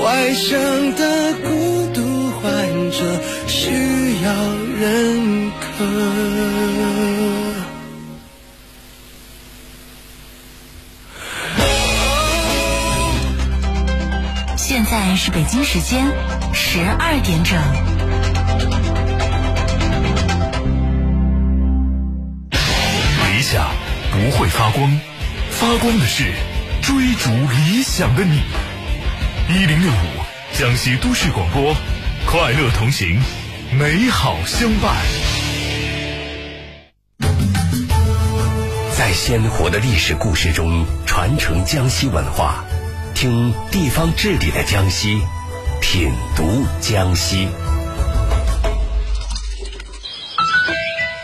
外向的孤独患者需要认可。现在是北京时间十二点整。理想不会发光，发光的是追逐理想的你。一零六五江西都市广播，快乐同行，美好相伴。在鲜活的历史故事中传承江西文化，听地方治理的江西，品读江西。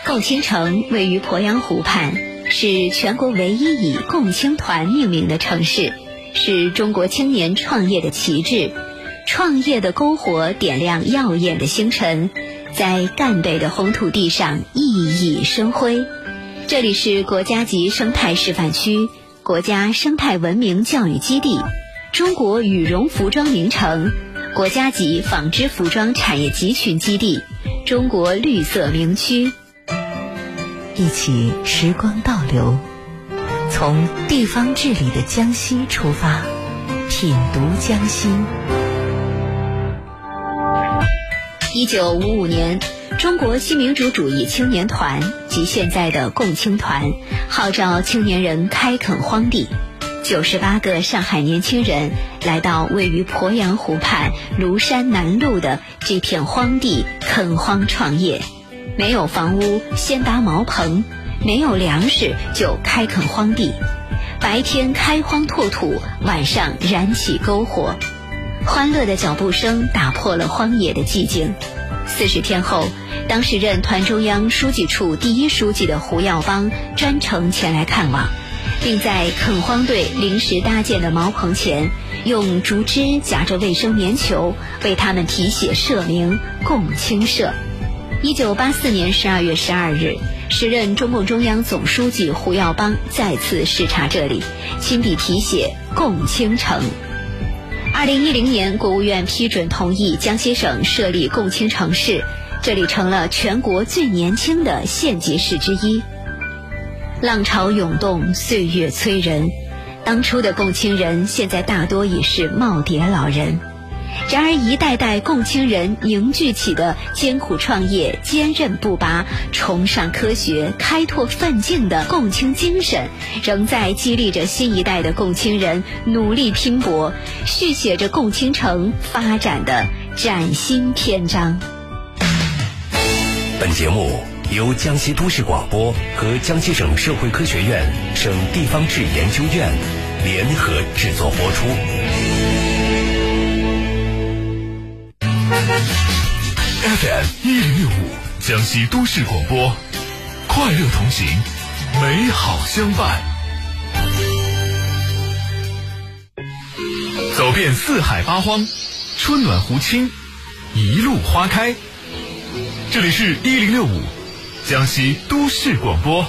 共青城位于鄱阳湖畔，是全国唯一以共青团命名的城市，是中国青年创业的旗帜。创业的篝火点亮耀眼的星辰，在赣北的红土地上熠熠生辉。这里是国家级生态示范区、国家生态文明教育基地、中国羽绒服装名城、国家级纺织服装产业集群基地、中国绿色名区。一起时光倒流，从地方治理的江西出发，品读江西。一九五五年，中国新民主主义青年团及现在的共青团号召青年人开垦荒地。九十八个上海年轻人来到位于鄱阳湖畔庐山南路的这片荒地垦荒创业。没有房屋，先搭茅棚；没有粮食，就开垦荒地。白天开荒拓土，晚上燃起篝火。欢乐的脚步声打破了荒野的寂静。四十天后，当时任团中央书记处第一书记的胡耀邦专程前来看望，并在垦荒队临时搭建的茅棚前，用竹枝夹着卫生棉球为他们题写社名“共青社”。一九八四年十二月十二日，时任中共中央总书记胡耀邦再次视察这里，亲笔题写“共青城”。二零一零年，国务院批准同意江西省设立共青城市，这里成了全国最年轻的县级市之一。浪潮涌动，岁月催人，当初的共青人，现在大多已是耄耋老人。然而，一代代共青人凝聚起的艰苦创业、坚韧不拔、崇尚科学、开拓奋进的共青精神，仍在激励着新一代的共青人努力拼搏，续写着共青城发展的崭新篇章。本节目由江西都市广播和江西省社会科学院省地方志研究院联合制作播出。FM 一零六五江西都市广播，快乐同行，美好相伴。走遍四海八荒，春暖湖清，一路花开。这里是一零六五江西都市广播。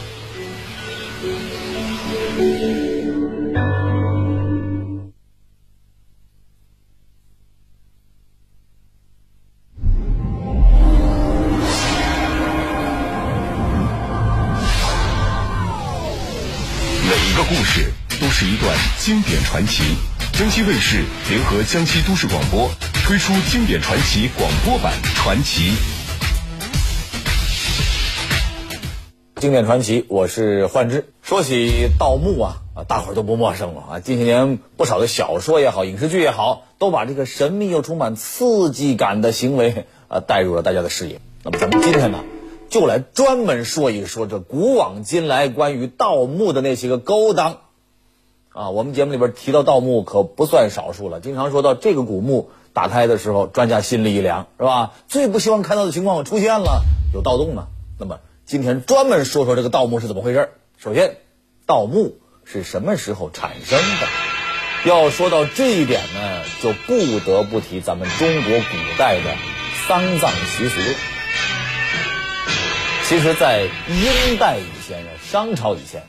经典传奇。江西卫视联合江西都市广播推出经典传奇广播版《传奇》。经典传奇，我是幻之。说起盗墓啊，啊，大伙儿都不陌生了啊。近些年不少的小说也好，影视剧也好，都把这个神秘又充满刺激感的行为啊带入了大家的视野。那么咱们今天呢，就来专门说一说这古往今来关于盗墓的那些个勾当。啊，我们节目里边提到盗墓可不算少数了，经常说到这个古墓打开的时候，专家心里一凉，是吧？最不希望看到的情况出现了，有盗洞呢。那么今天专门说说这个盗墓是怎么回事首先，盗墓是什么时候产生的？要说到这一点呢，就不得不提咱们中国古代的丧葬习俗。其实，在殷代以前呢，商朝以前。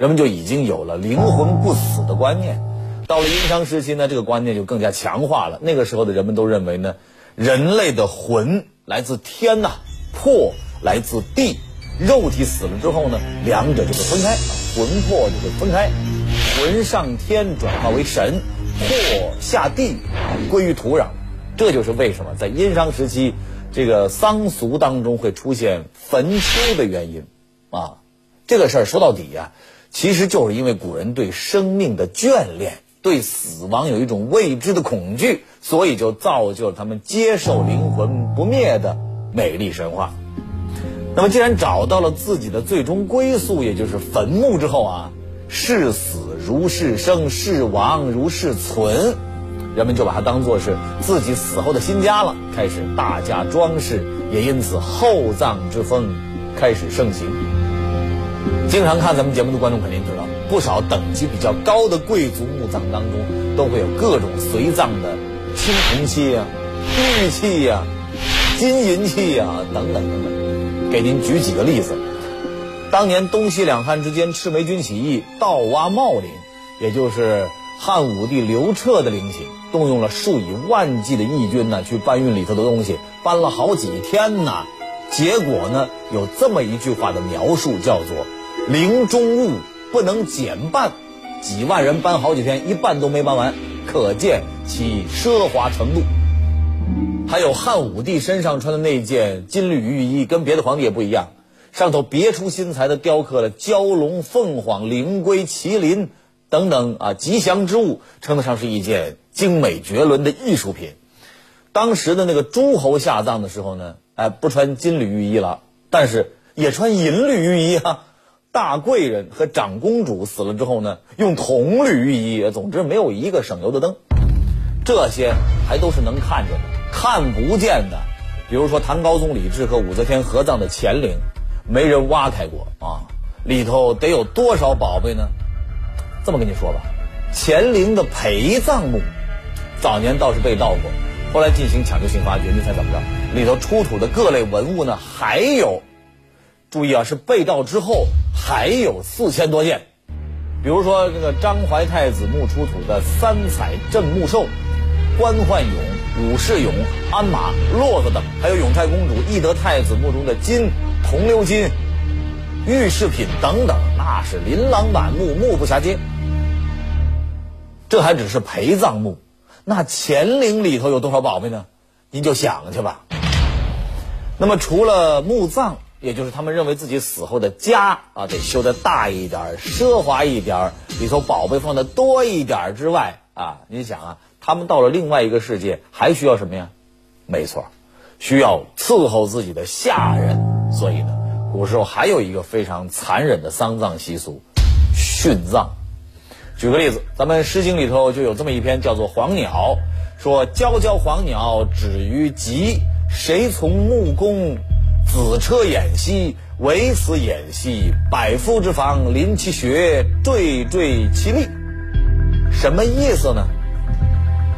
人们就已经有了灵魂不死的观念，到了殷商时期呢，这个观念就更加强化了。那个时候的人们都认为呢，人类的魂来自天呐，魄来自地，肉体死了之后呢，两者就会分开，魂魄就会分开，魂上天转化为神，魄下地归于土壤。这就是为什么在殷商时期，这个丧俗当中会出现坟丘的原因啊。这个事儿说到底呀，其实就是因为古人对生命的眷恋，对死亡有一种未知的恐惧，所以就造就了他们接受灵魂不灭的美丽神话。那么，既然找到了自己的最终归宿，也就是坟墓之后啊，视死如是生，视亡如是存，人们就把它当做是自己死后的新家了，开始大加装饰，也因此厚葬之风开始盛行。经常看咱们节目的观众肯定知道，不少等级比较高的贵族墓葬当中，都会有各种随葬的青铜器呀、玉器呀、金银器呀等等等等。给您举几个例子：当年东西两汉之间赤眉军起义，盗挖茂陵，也就是汉武帝刘彻的陵寝，动用了数以万计的义军呢，去搬运里头的东西，搬了好几天呢。结果呢，有这么一句话的描述，叫做。陵中物不能减半，几万人搬好几天，一半都没搬完，可见其奢华程度。还有汉武帝身上穿的那件金缕玉衣，跟别的皇帝也不一样，上头别出心裁的雕刻了蛟龙、凤凰、灵龟、麒麟等等啊吉祥之物，称得上是一件精美绝伦的艺术品。当时的那个诸侯下葬的时候呢，哎，不穿金缕玉衣了，但是也穿银缕玉衣啊。大贵人和长公主死了之后呢，用铜缕玉衣，总之没有一个省油的灯。这些还都是能看见的，看不见的，比如说唐高宗李治和武则天合葬的乾陵，没人挖开过啊，里头得有多少宝贝呢？这么跟你说吧，乾陵的陪葬墓，早年倒是被盗过，后来进行抢救性发掘，你猜怎么着？里头出土的各类文物呢，还有。注意啊，是被盗之后还有四千多件，比如说这个张怀太子墓出土的三彩镇墓兽、官宦俑、武士俑、鞍马、骆驼等，还有永泰公主、懿德太子墓中的金、铜鎏金、玉饰品等等，那是琳琅满目，目不暇接。这还只是陪葬墓，那乾陵里头有多少宝贝呢？您就想去吧。那么除了墓葬，也就是他们认为自己死后的家啊，得修的大一点、奢华一点，里头宝贝放的多一点之外啊，你想啊，他们到了另外一个世界还需要什么呀？没错，需要伺候自己的下人。所以呢，古时候还有一个非常残忍的丧葬习俗——殉葬。举个例子，咱们《诗经》里头就有这么一篇，叫做《黄鸟》，说：“皎皎黄鸟，止于极，谁从木工？”子车偃息，唯此偃息。百夫之房，临其穴，惴惴其力。什么意思呢？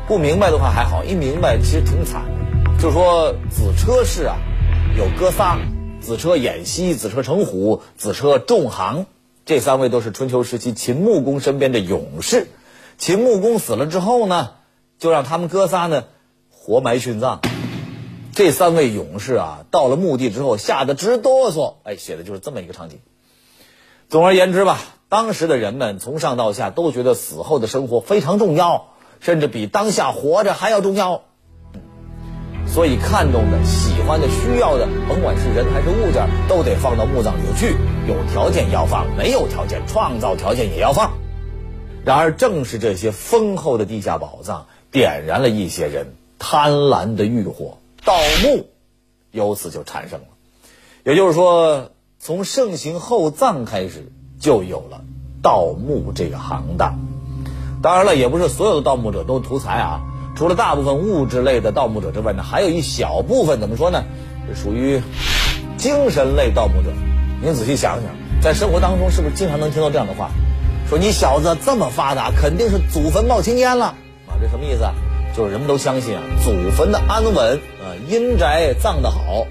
不明白的话还好，一明白其实挺惨。就说子车氏啊，有哥仨：子车偃息、子车成虎、子车仲行。这三位都是春秋时期秦穆公身边的勇士。秦穆公死了之后呢，就让他们哥仨呢活埋殉葬。这三位勇士啊，到了墓地之后，吓得直哆嗦。哎，写的就是这么一个场景。总而言之吧，当时的人们从上到下都觉得死后的生活非常重要，甚至比当下活着还要重要。所以，看中的、喜欢的、需要的，甭管是人还是物件，都得放到墓葬里去。有条件要放，没有条件，创造条件也要放。然而，正是这些丰厚的地下宝藏，点燃了一些人贪婪的欲火。盗墓由此就产生了，也就是说，从盛行厚葬开始，就有了盗墓这个行当。当然了，也不是所有的盗墓者都图财啊。除了大部分物质类的盗墓者之外呢，还有一小部分怎么说呢？是属于精神类盗墓者。您仔细想想，在生活当中是不是经常能听到这样的话？说你小子这么发达，肯定是祖坟冒青烟了啊！这什么意思？就是人们都相信啊，祖坟的安稳，啊，阴宅葬得好，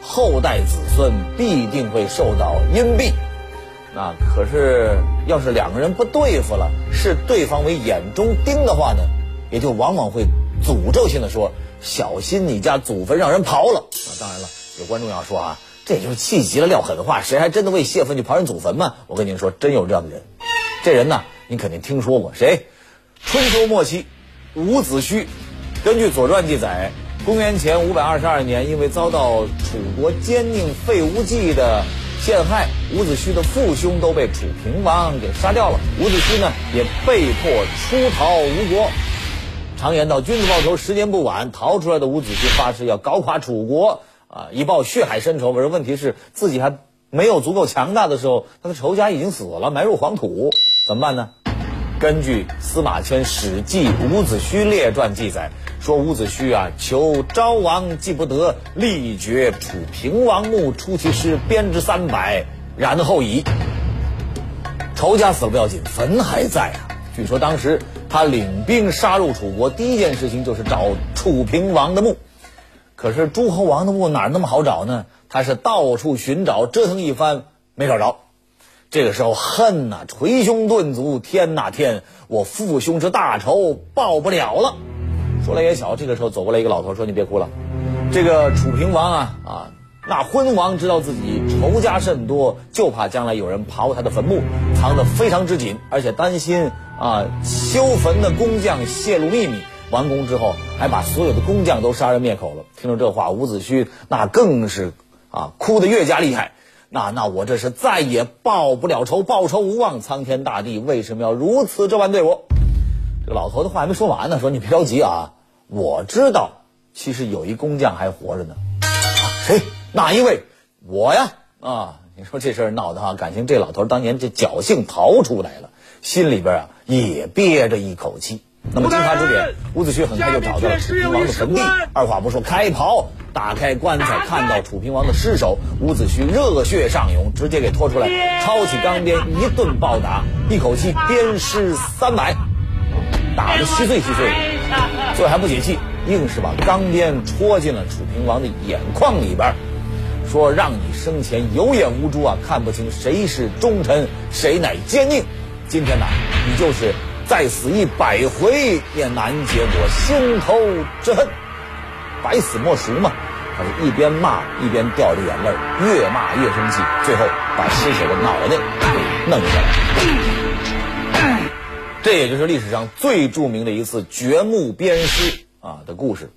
后代子孙必定会受到荫庇。那可是要是两个人不对付了，视对方为眼中钉的话呢，也就往往会诅咒性的说：“小心你家祖坟让人刨了。”啊，当然了，有观众要说啊，这也就是气急了撂狠话，谁还真的为泄愤去刨人祖坟吗？我跟您说，真有这样的人。这人呢，你肯定听说过，谁？春秋末期，伍子胥。根据《左传》记载，公元前五百二十二年，因为遭到楚国奸佞费无忌的。陷害伍子胥的父兄都被楚平王给杀掉了，伍子胥呢也被迫出逃吴国。常言道，君子报仇，十年不晚。逃出来的伍子胥发誓要搞垮楚国，啊，以报血海深仇。可是问题是自己还没有足够强大的时候，他的仇家已经死了，埋入黄土，怎么办呢？根据司马迁《史记·伍子胥列传》记载。说伍子胥啊，求昭王既不得，力绝楚平王墓，出其师，鞭之三百，然后已。仇家死了不要紧，坟还在啊。据说当时他领兵杀入楚国，第一件事情就是找楚平王的墓。可是诸侯王的墓哪那么好找呢？他是到处寻找，折腾一番没找着。这个时候恨呐，捶胸顿足，天呐天，我父兄之大仇报不了了。说来也巧，这个时候走过来一个老头，说：“你别哭了，这个楚平王啊啊，那昏王知道自己仇家甚多，就怕将来有人刨他的坟墓，藏得非常之紧，而且担心啊修坟的工匠泄露秘密，完工之后还把所有的工匠都杀人灭口了。”听了这话，伍子胥那更是啊哭得越加厉害。那那我这是再也报不了仇，报仇无望，苍天大地为什么要如此这般对我？这个老头的话还没说完呢，说你别着急啊，我知道，其实有一工匠还活着呢。谁？哪一位？我呀！啊，你说这事儿闹的哈，感情这老头当年这侥幸逃出来了，心里边啊也憋着一口气。那么经他指点，伍子胥很快就找到了楚平王的坟地，二话不说开刨，打开棺材，看到楚平王的尸首，伍子胥热血上涌，直接给拖出来，抄起钢鞭一顿暴打，一口气鞭尸三百。打得稀碎稀碎，最后还不解气，硬是把钢鞭戳进了楚平王的眼眶里边，说：“让你生前有眼无珠啊，看不清谁是忠臣，谁乃奸佞。今天呐，你就是再死一百回，也难解我心头之恨。百死莫赎嘛。”他是一边骂一边掉着眼泪，越骂越生气，最后把尸首的脑袋给弄下来。这也就是历史上最著名的一次掘墓鞭尸啊的故事。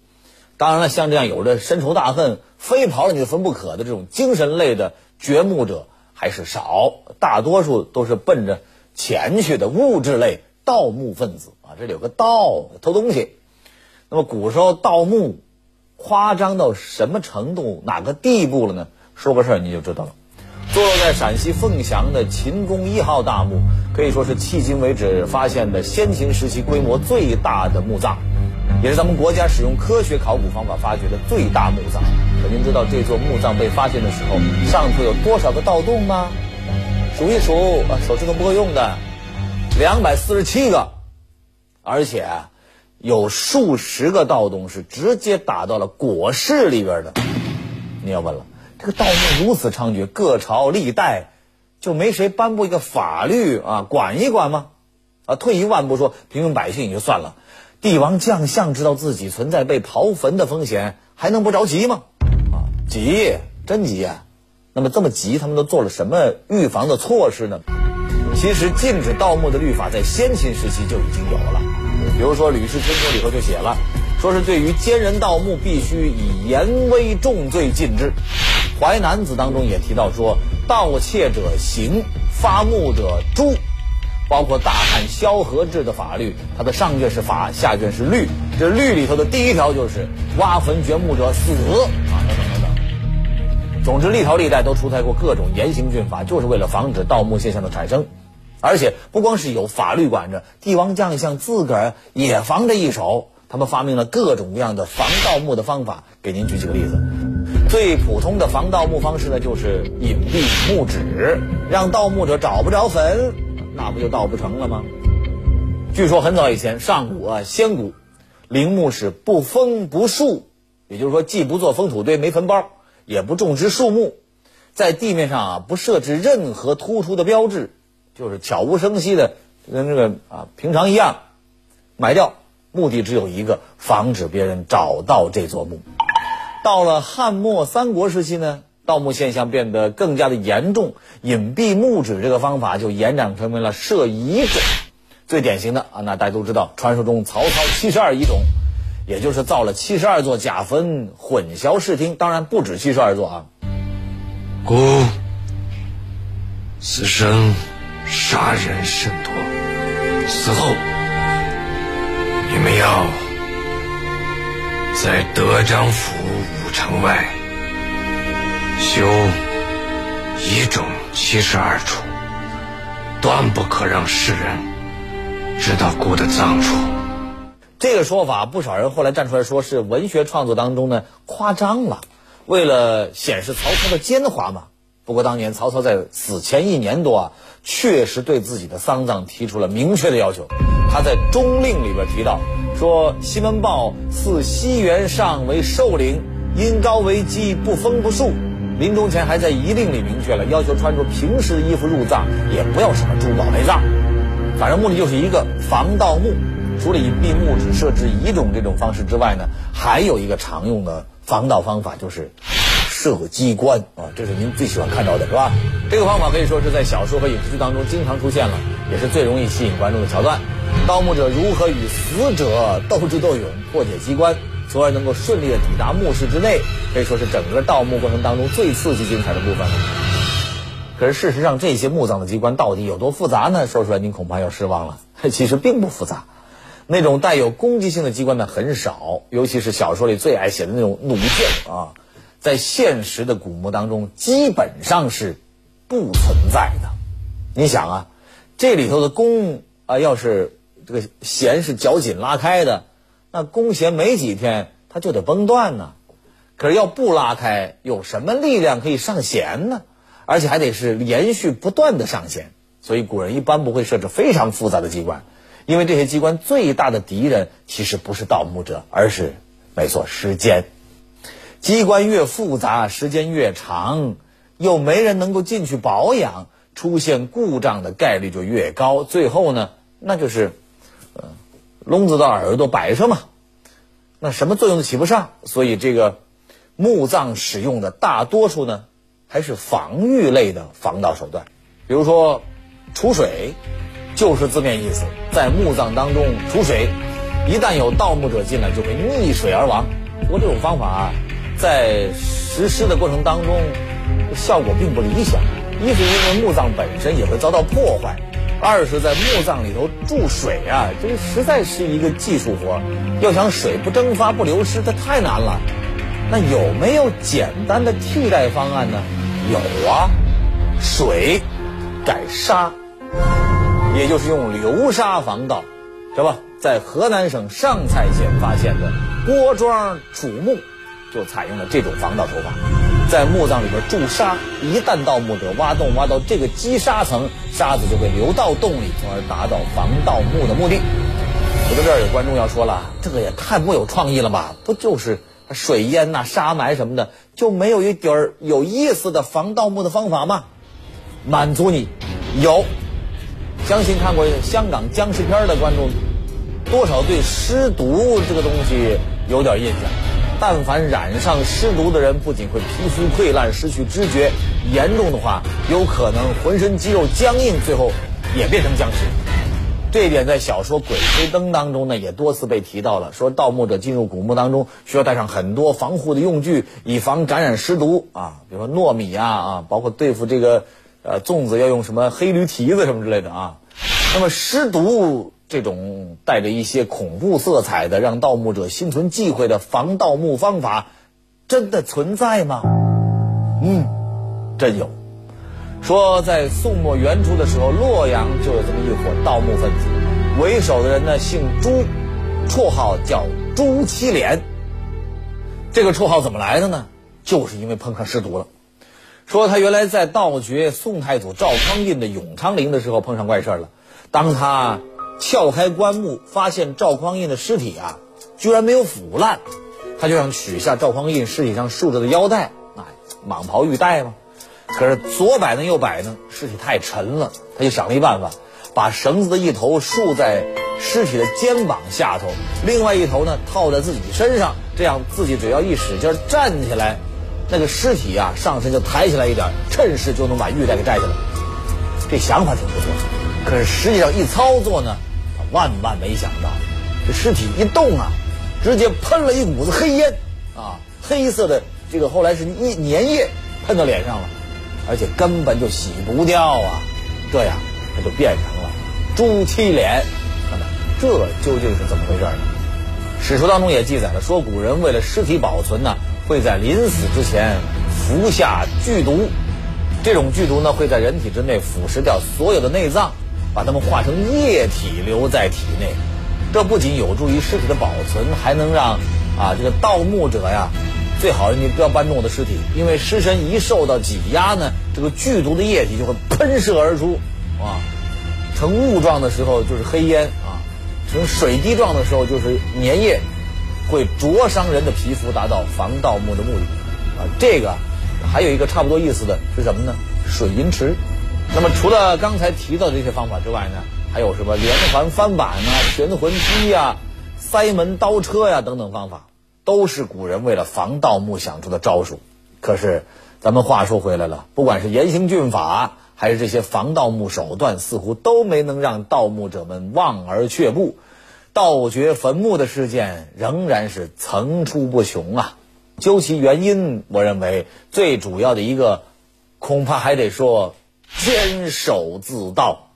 当然了，像这样有着深仇大恨、非刨了你的坟不可的这种精神类的掘墓者还是少，大多数都是奔着钱去的物质类盗墓分子啊。这里有个盗，偷东西。那么古时候盗墓夸张到什么程度、哪个地步了呢？说个事儿你就知道了。坐落在陕西凤翔的秦公一号大墓，可以说是迄今为止发现的先秦时期规模最大的墓葬，也是咱们国家使用科学考古方法发掘的最大墓葬。可您知道这座墓葬被发现的时候，上头有多少个盗洞吗？数一数啊，手指头不够用的，两百四十七个，而且有数十个盗洞是直接打到了椁室里边的。你要问了。这个盗墓如此猖獗，各朝历代就没谁颁布一个法律啊，管一管吗？啊，退一万步说，平民百姓也就算了，帝王将相知道自己存在被刨坟的风险，还能不着急吗？啊，急，真急啊！那么这么急，他们都做了什么预防的措施呢？其实禁止盗墓的律法在先秦时期就已经有了，比如说《吕氏春秋》里头就写了。说是对于奸人盗墓，必须以严威重罪禁之。《淮南子》当中也提到说，盗窃者刑，发墓者诛。包括大汉萧何制的法律，它的上卷是法，下卷是律。这律里头的第一条就是挖坟掘墓者死啊，等等等等。总之，历朝历代都出台过各种严刑峻法，就是为了防止盗墓现象的产生。而且不光是有法律管着，帝王将相自个儿也防着一手。他们发明了各种各样的防盗墓的方法，给您举几个例子。最普通的防盗墓方式呢，就是隐蔽墓址，让盗墓者找不着坟，那不就盗不成了吗？据说很早以前，上古啊，先古，陵墓是不封不树，也就是说，既不做封土堆、没坟包，也不种植树木，在地面上啊不设置任何突出的标志，就是悄无声息的跟这个啊平常一样埋掉，目的只有一个，防止别人找到这座墓。到了汉末三国时期呢，盗墓现象变得更加的严重，隐蔽墓址这个方法就延展成为了设遗冢。最典型的啊，那大家都知道，传说中曹操七十二遗冢，也就是造了七十二座假坟，混淆视听。当然不止七十二座啊。故此生杀人甚多，死后你们要在德章府五城外修遗种七十二处，断不可让世人知道孤的葬处。这个说法，不少人后来站出来说是文学创作当中呢夸张了，为了显示曹操的奸猾嘛。不过当年曹操在死前一年多啊，确实对自己的丧葬提出了明确的要求。他在《中令》里边提到说：“西门豹似西园上为寿陵，因高为基，不封不树。”临终前还在遗令里明确了，要求穿着平时的衣服入葬，也不要什么珠宝陪葬。反正目的就是一个防盗墓。除了以闭墓只、设置遗种这种方式之外呢，还有一个常用的防盗方法就是设机关啊，这是您最喜欢看到的是吧？这个方法可以说是在小说和影视剧当中经常出现了，也是最容易吸引观众的桥段。盗墓者如何与死者斗智斗勇，破解机关，从而能够顺利的抵达墓室之内，可以说是整个盗墓过程当中最刺激精彩的部分了。可是事实上，这些墓葬的机关到底有多复杂呢？说出来您恐怕要失望了。其实并不复杂。那种带有攻击性的机关呢很少，尤其是小说里最爱写的那种弩箭啊，在现实的古墓当中基本上是不存在的。你想啊，这里头的弓啊，要是这个弦是绞紧拉开的，那弓弦没几天它就得崩断呢。可是要不拉开，有什么力量可以上弦呢？而且还得是连续不断的上弦，所以古人一般不会设置非常复杂的机关。因为这些机关最大的敌人其实不是盗墓者，而是没错时间。机关越复杂，时间越长，又没人能够进去保养，出现故障的概率就越高。最后呢，那就是呃聋子的耳朵摆上嘛，那什么作用都起不上。所以这个墓葬使用的大多数呢，还是防御类的防盗手段，比如说储水。就是字面意思，在墓葬当中储水，一旦有盗墓者进来，就会溺水而亡。不过这种方法在实施的过程当中，效果并不理想。一是因为墓葬本身也会遭到破坏，二是在墓葬里头注水啊，这个实在是一个技术活。要想水不蒸发不流失，这太难了。那有没有简单的替代方案呢？有啊，水改沙。也就是用流沙防盗，是吧？在河南省上蔡县发现的郭庄楚墓，就采用了这种防盗手法，在墓葬里边注沙，一旦盗墓者挖洞挖到这个积沙层，沙子就会流到洞里，从而达到防盗墓的目的。我到这儿，有观众要说了，这个也太没有创意了吧？不就是水淹呐、沙埋什么的，就没有一点儿有意思的防盗墓的方法吗？满足你，有。相信看过香港僵尸片的观众，多少对尸毒这个东西有点印象。但凡染上尸毒的人，不仅会皮肤溃烂、失去知觉，严重的话有可能浑身肌肉僵硬，最后也变成僵尸。这一点在小说《鬼吹灯》当中呢，也多次被提到了。说盗墓者进入古墓当中，需要带上很多防护的用具，以防感染尸毒啊，比如说糯米啊啊，包括对付这个。呃，粽子要用什么黑驴蹄子什么之类的啊？那么尸毒这种带着一些恐怖色彩的，让盗墓者心存忌讳的防盗墓方法，真的存在吗？嗯，真有。说在宋末元初的时候，洛阳就有这么一伙盗墓分子，为首的人呢姓朱，绰号叫朱七连。这个绰号怎么来的呢？就是因为碰上尸毒了。说他原来在盗掘宋太祖赵匡胤的永昌陵的时候碰上怪事了。当他撬开棺木，发现赵匡胤的尸体啊，居然没有腐烂，他就想取下赵匡胤尸体上竖着的腰带，哎，蟒袍玉带嘛。可是左摆弄右摆弄，尸体太沉了，他就想了一办法，把绳子的一头束在尸体的肩膀下头，另外一头呢套在自己身上，这样自己只要一使劲站起来，那个尸体啊上身就抬起来一点，趁势就能把玉带给摘下来。这想法挺不错，可是实际上一操作呢，万万没想到，这尸体一动啊，直接喷了一股子黑烟啊，黑色的这个后来是一粘液喷到脸上了。而且根本就洗不掉啊！这样，他就变成了猪七脸。那么，这究竟是怎么回事呢？史书当中也记载了，说古人为了尸体保存呢，会在临死之前服下剧毒。这种剧毒呢，会在人体之内腐蚀掉所有的内脏，把它们化成液体留在体内。这不仅有助于尸体的保存，还能让啊这个盗墓者呀。最好你不要搬动我的尸体，因为尸身一受到挤压呢，这个剧毒的液体就会喷射而出，啊，成雾状的时候就是黑烟啊，成水滴状的时候就是粘液，会灼伤人的皮肤，达到防盗墓的目的。啊，这个还有一个差不多意思的是什么呢？水银池。那么除了刚才提到的这些方法之外呢，还有什么连环翻板啊、悬魂梯呀、塞门刀车呀等等方法。都是古人为了防盗墓想出的招数，可是咱们话说回来了，不管是严刑峻法，还是这些防盗墓手段，似乎都没能让盗墓者们望而却步，盗掘坟墓的事件仍然是层出不穷啊。究其原因，我认为最主要的一个，恐怕还得说监守自盗。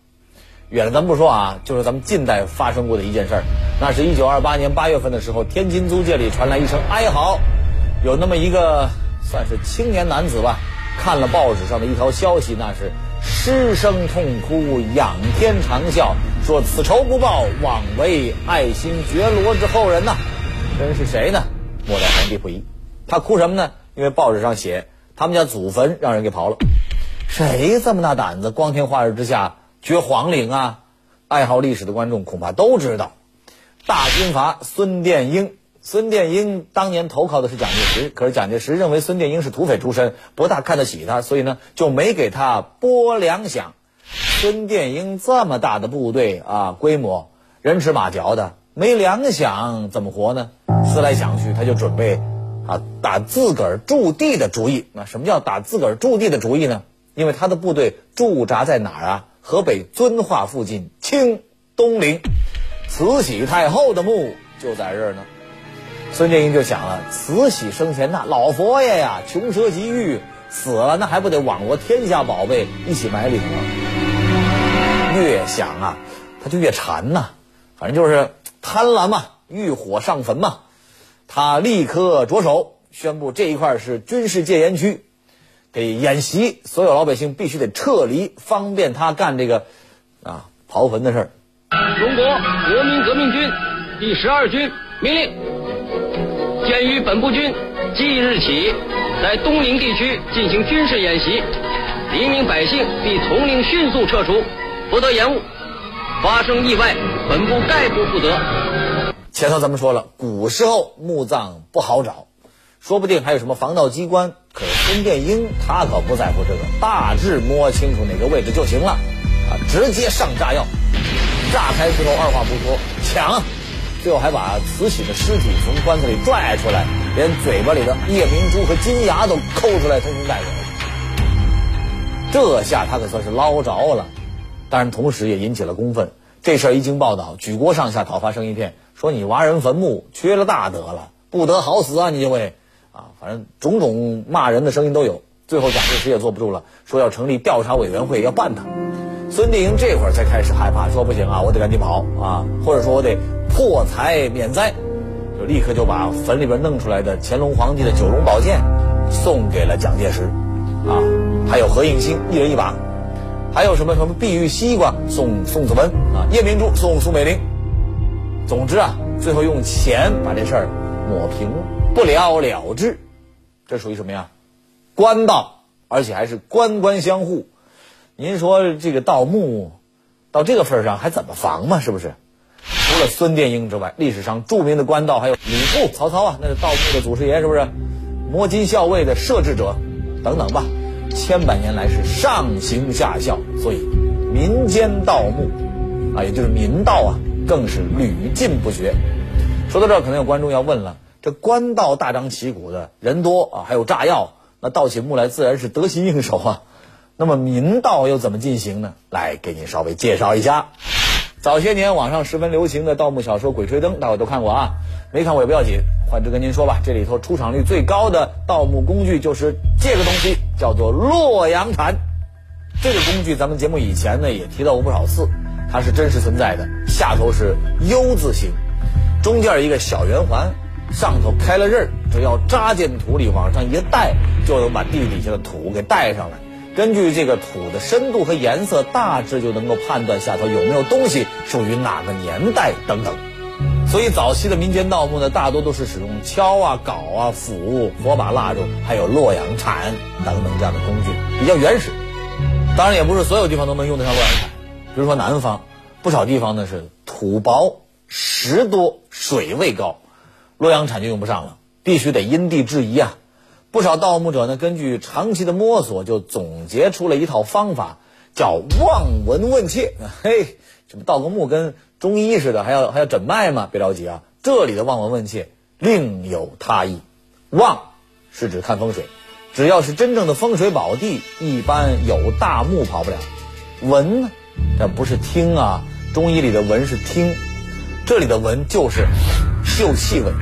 远了咱不说啊，就是咱们近代发生过的一件事儿，那是一九二八年八月份的时候，天津租界里传来一声哀嚎，有那么一个算是青年男子吧，看了报纸上的一条消息，那是失声痛哭，仰天长啸，说此仇不报，枉为爱新觉罗之后人呐。这人是谁呢？末代皇帝溥仪。他哭什么呢？因为报纸上写他们家祖坟让人给刨了。谁这么大胆子，光天化日之下？掘皇陵啊！爱好历史的观众恐怕都知道，大军阀孙殿英。孙殿英当年投靠的是蒋介石，可是蒋介石认为孙殿英是土匪出身，不大看得起他，所以呢就没给他拨粮饷。孙殿英这么大的部队啊，规模人吃马嚼的，没粮饷怎么活呢？思来想去，他就准备啊打自个儿驻地的主意。那什么叫打自个儿驻地的主意呢？因为他的部队驻扎在哪儿啊？河北遵化附近清东陵，慈禧太后的墓就在这儿呢。孙殿英就想了：慈禧生前那老佛爷呀，穷奢极欲，死了那还不得网罗天下宝贝一起埋里吗？越想啊，他就越馋呐。反正就是贪婪嘛，欲火上坟嘛。他立刻着手宣布这一块是军事戒严区。给演习，所有老百姓必须得撤离，方便他干这个啊刨坟的事儿。中国国民革命军第十二军命令：鉴于本部军即日起在东陵地区进行军事演习，黎民百姓必从令迅速撤出，不得延误。发生意外，本部概不负责。前头咱们说了，古时候墓葬不好找。说不定还有什么防盗机关，可是孙殿英他可不在乎这个，大致摸清楚哪个位置就行了，啊，直接上炸药，炸开之后二话不说抢，最后还把慈禧的尸体从棺材里拽出来，连嘴巴里的夜明珠和金牙都抠出来，通通带走。这下他可算是捞着了，但是同时也引起了公愤。这事儿一经报道，举国上下讨伐声一片，说你挖人坟墓缺了大德了，不得好死啊！你就会。啊，反正种种骂人的声音都有。最后蒋介石也坐不住了，说要成立调查委员会要办他。孙殿英这会儿才开始害怕，说不行啊，我得赶紧跑啊，或者说我得破财免灾，就立刻就把坟里边弄出来的乾隆皇帝的九龙宝剑送给了蒋介石，啊，还有何应钦一人一把，还有什么什么碧玉西瓜送宋子文啊，夜明珠送苏美龄。总之啊，最后用钱把这事儿抹平了。不了了之，这属于什么呀？官盗，而且还是官官相护。您说这个盗墓到这个份上，还怎么防嘛？是不是？除了孙殿英之外，历史上著名的官盗还有吕布、曹操啊，那是盗墓的祖师爷，是不是？摸金校尉的设置者等等吧，千百年来是上行下效，所以民间盗墓啊，也就是民盗啊，更是屡禁不绝。说到这儿，可能有观众要问了：这官道大张旗鼓的，人多啊，还有炸药，那盗起墓来自然是得心应手啊。那么民盗又怎么进行呢？来给您稍微介绍一下。早些年网上十分流行的盗墓小说《鬼吹灯》，大伙都看过啊，没看过也不要紧。换之跟您说吧，这里头出场率最高的盗墓工具就是这个东西，叫做洛阳铲。这个工具咱们节目以前呢也提到过不少次，它是真实存在的。下头是 U 字形，中间一个小圆环，上头开了刃，只要扎进土里往上一带，就能把地底下的土给带上来。根据这个土的深度和颜色，大致就能够判断下头有没有东西，属于哪个年代等等。所以早期的民间盗墓呢，大多都是使用锹啊、镐啊、斧、火把、蜡烛，还有洛阳铲等等这样的工具，比较原始。当然，也不是所有地方都能用得上洛阳铲。比如说南方，不少地方呢是土薄、石多、水位高，洛阳铲就用不上了，必须得因地制宜啊。不少盗墓者呢，根据长期的摸索，就总结出了一套方法，叫望闻问切。嘿，什么盗个墓跟中医似的，还要还要诊脉吗？别着急啊，这里的望闻问切另有他意。望是指看风水，只要是真正的风水宝地，一般有大墓跑不了。闻呢，这不是听啊，中医里的闻是听，这里的闻就是嗅气味。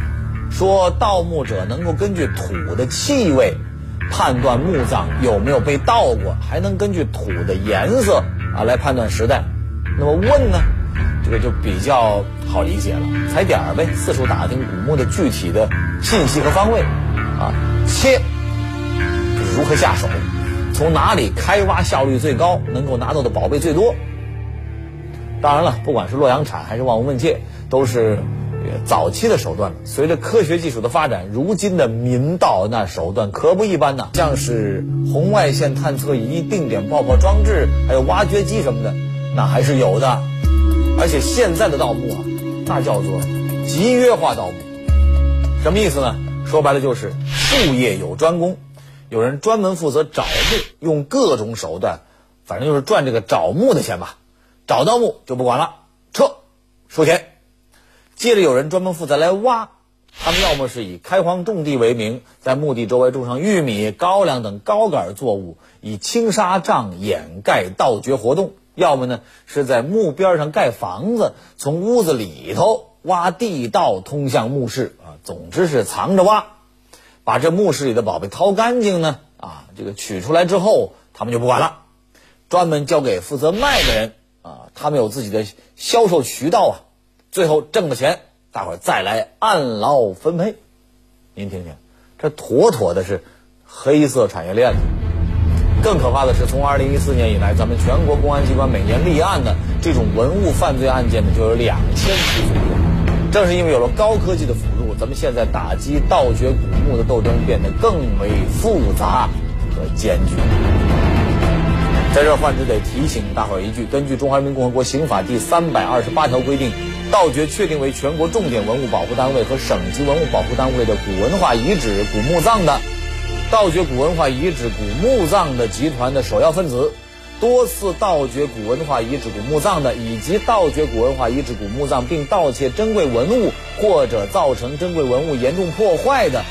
说盗墓者能够根据土的气味判断墓葬有没有被盗过，还能根据土的颜色啊来判断时代。那么问呢，这个就比较好理解了，踩点儿呗，四处打听古墓的具体的信息和方位啊。切就是如何下手，从哪里开挖效率最高，能够拿到的宝贝最多。当然了，不管是洛阳铲还是望闻问切，都是。早期的手段，随着科学技术的发展，如今的民盗那手段可不一般呐，像是红外线探测仪、定点爆破装置，还有挖掘机什么的，那还是有的。而且现在的盗墓啊，那叫做集约化盗墓，什么意思呢？说白了就是术业有专攻，有人专门负责找墓，用各种手段，反正就是赚这个找墓的钱吧。找到墓就不管了，撤，收钱。接着有人专门负责来挖，他们要么是以开荒种地为名，在墓地周围种上玉米、高粱等高杆作物，以青纱帐掩盖盗掘活动；要么呢是在墓边上盖房子，从屋子里头挖地道通向墓室啊。总之是藏着挖，把这墓室里的宝贝掏干净呢啊，这个取出来之后，他们就不管了，专门交给负责卖的人啊，他们有自己的销售渠道啊。最后挣了钱，大伙儿再来按劳分配。您听听，这妥妥的是黑色产业链子。更可怕的是，从二零一四年以来，咱们全国公安机关每年立案的这种文物犯罪案件呢，就有两千起左右。正是因为有了高科技的辅助，咱们现在打击盗掘古墓的斗争变得更为复杂和艰巨。在这儿，换之得提醒大伙儿一句：根据《中华人民共和国刑法》第三百二十八条规定。盗掘确定为全国重点文物保护单位和省级文物保护单位的古文化遗址、古墓葬的，盗掘古文化遗址、古墓葬的集团的首要分子，多次盗掘古文化遗址、古墓葬的，以及盗掘古文化遗址、古墓葬并盗窃珍贵文物或者造成珍贵文物严重破坏的，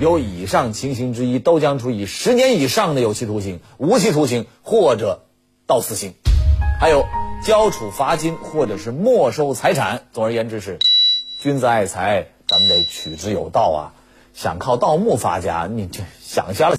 有以上情形之一，都将处以十年以上的有期徒刑、无期徒刑或者到死刑。还有。交处罚金，或者是没收财产。总而言之是，君子爱财，咱们得取之有道啊！想靠盗墓发家，你这想瞎了。